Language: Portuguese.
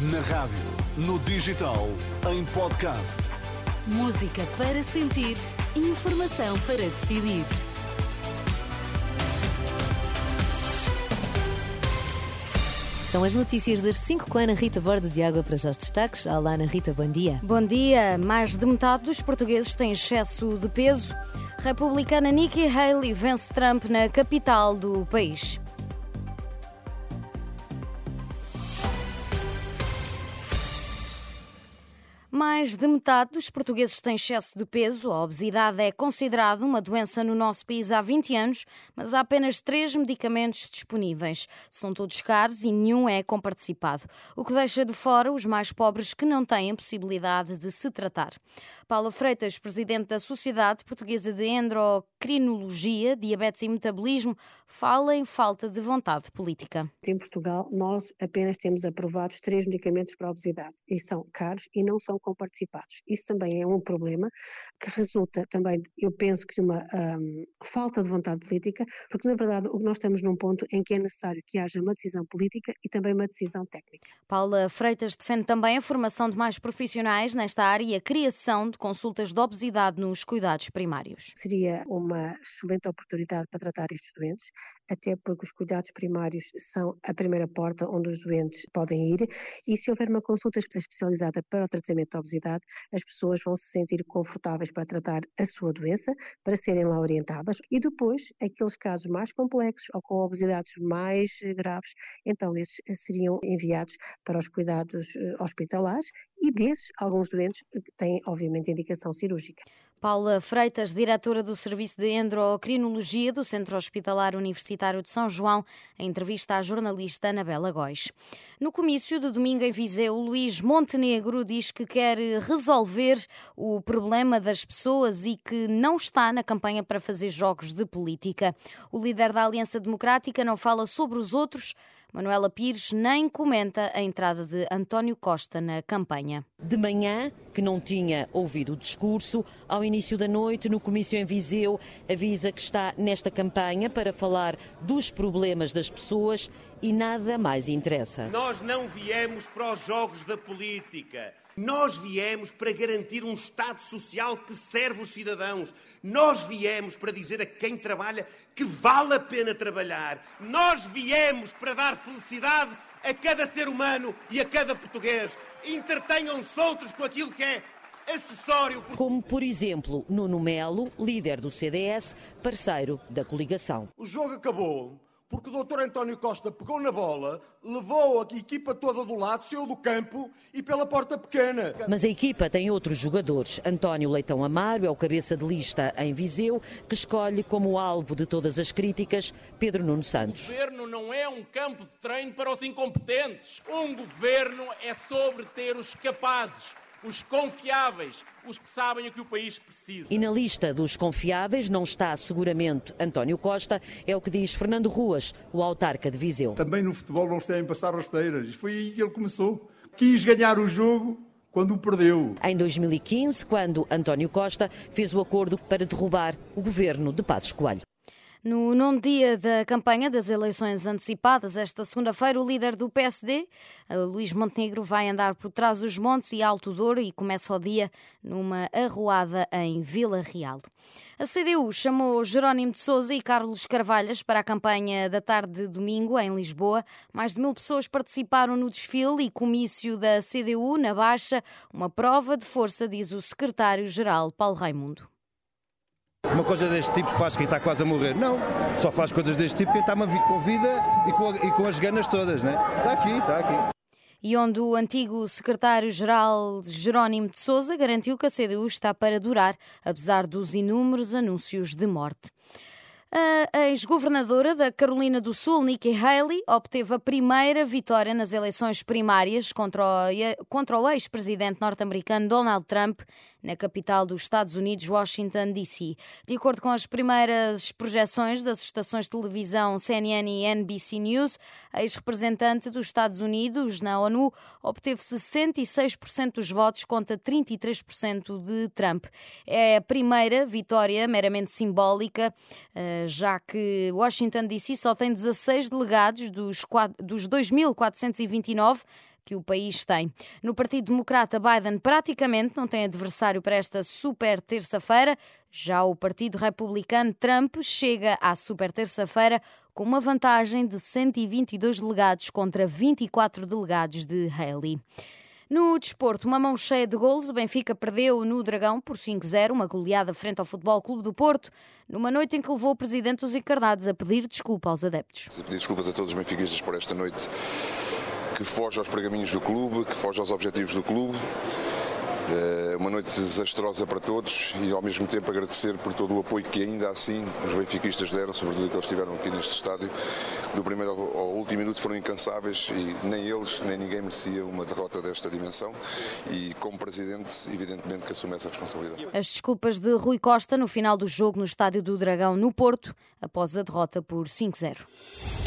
Na rádio, no digital, em podcast. Música para sentir, informação para decidir. São as notícias das 5 com a Ana Rita Borda de Água para já os destaques. Olá, Ana Rita, bom dia. Bom dia. Mais de metade dos portugueses têm excesso de peso. Republicana Nikki Haley vence Trump na capital do país. Mais de metade dos portugueses têm excesso de peso. A obesidade é considerada uma doença no nosso país há 20 anos, mas há apenas três medicamentos disponíveis. São todos caros e nenhum é comparticipado, o que deixa de fora os mais pobres que não têm possibilidade de se tratar. Paulo Freitas, presidente da Sociedade Portuguesa de Endocrinologia, Diabetes e Metabolismo, fala em falta de vontade política. Em Portugal, nós apenas temos aprovados três medicamentos para a obesidade e são caros e não são comparticipados. Isso também é um problema que resulta também, eu penso que de uma um, falta de vontade política, porque na verdade nós estamos num ponto em que é necessário que haja uma decisão política e também uma decisão técnica. Paula Freitas defende também a formação de mais profissionais nesta área e a criação de consultas de obesidade nos cuidados primários. Seria uma excelente oportunidade para tratar estes doentes, até porque os cuidados primários são a primeira porta onde os doentes podem ir e se houver uma consulta especializada para o tratamento da obesidade, as pessoas vão se sentir confortáveis para tratar a sua doença, para serem lá orientadas e depois aqueles casos mais complexos ou com obesidades mais graves, então esses seriam enviados para os cuidados eh, hospitalares e desses alguns doentes têm obviamente indicação cirúrgica. Paula Freitas, diretora do Serviço de Endocrinologia do Centro Hospitalar Universitário de São João, em entrevista à jornalista Anabela Góis. No comício de domingo em Viseu, Luís Montenegro diz que quer resolver o problema das pessoas e que não está na campanha para fazer jogos de política. O líder da Aliança Democrática não fala sobre os outros, Manuela Pires nem comenta a entrada de António Costa na campanha. De manhã, que não tinha ouvido o discurso, ao início da noite, no comício em Viseu, avisa que está nesta campanha para falar dos problemas das pessoas e nada mais interessa. Nós não viemos para os jogos da política. Nós viemos para garantir um Estado social que serve os cidadãos. Nós viemos para dizer a quem trabalha que vale a pena trabalhar. Nós viemos para dar felicidade a cada ser humano e a cada português. Entretenham-se outros com aquilo que é acessório. Como, por exemplo, Nuno Melo, líder do CDS, parceiro da coligação. O jogo acabou porque o doutor António Costa pegou na bola, levou a equipa toda do lado, saiu do campo e pela porta pequena. Mas a equipa tem outros jogadores. António Leitão Amaro é o cabeça de lista em Viseu, que escolhe como alvo de todas as críticas Pedro Nuno Santos. O governo não é um campo de treino para os incompetentes. Um governo é sobre ter os capazes, os confiáveis, os que sabem o que o país precisa. E na lista dos confiáveis não está seguramente António Costa, é o que diz Fernando Ruas, o autarca de Viseu. Também no futebol não se devem passar rasteiras. E foi aí que ele começou. Quis ganhar o jogo quando o perdeu. Em 2015, quando António Costa fez o acordo para derrubar o governo de Passos Coelho. No nono dia da campanha das eleições antecipadas, esta segunda-feira, o líder do PSD, Luís Montenegro, vai andar por trás dos montes e Alto Douro e começa o dia numa arruada em Vila Real. A CDU chamou Jerónimo de Sousa e Carlos Carvalhas para a campanha da tarde de domingo em Lisboa. Mais de mil pessoas participaram no desfile e comício da CDU na Baixa, uma prova de força, diz o secretário-geral Paulo Raimundo. Uma coisa deste tipo faz quem está quase a morrer. Não, só faz coisas deste tipo quem está com vida e com, e com as ganas todas, né? Está aqui, está aqui. E onde o antigo secretário-geral Jerónimo de Sousa garantiu que a CDU está para durar, apesar dos inúmeros anúncios de morte. A ex-governadora da Carolina do Sul, Nikki Haley, obteve a primeira vitória nas eleições primárias contra o, ex-presidente norte-americano Donald Trump na capital dos Estados Unidos, Washington, D.C. De acordo com as primeiras projeções das estações de televisão CNN e NBC News, a ex-representante dos Estados Unidos na ONU obteve 66% dos votos contra 33% de Trump. É a primeira vitória meramente simbólica, eh, já que Washington, D.C. só tem 16 delegados dos 2.429 que o país tem. No Partido Democrata, Biden praticamente não tem adversário para esta super terça-feira. Já o Partido Republicano, Trump, chega à super terça-feira com uma vantagem de 122 delegados contra 24 delegados de Haley. No desporto, uma mão cheia de golos, o Benfica perdeu no Dragão por 5-0, uma goleada frente ao Futebol Clube do Porto, numa noite em que levou o presidente dos encarnados a pedir desculpa aos adeptos. Pedir desculpas a todos os benfiquistas por esta noite que foge aos pergaminhos do clube, que foge aos objetivos do clube. É uma noite desastrosa para todos e ao mesmo tempo agradecer por todo o apoio que ainda assim os benfiquistas deram, sobretudo que eles estiveram aqui neste estádio. Do primeiro ao último minuto foram incansáveis e nem eles, nem ninguém merecia uma derrota desta dimensão e como Presidente, evidentemente que assume essa responsabilidade. As desculpas de Rui Costa no final do jogo no Estádio do Dragão, no Porto, após a derrota por 5-0.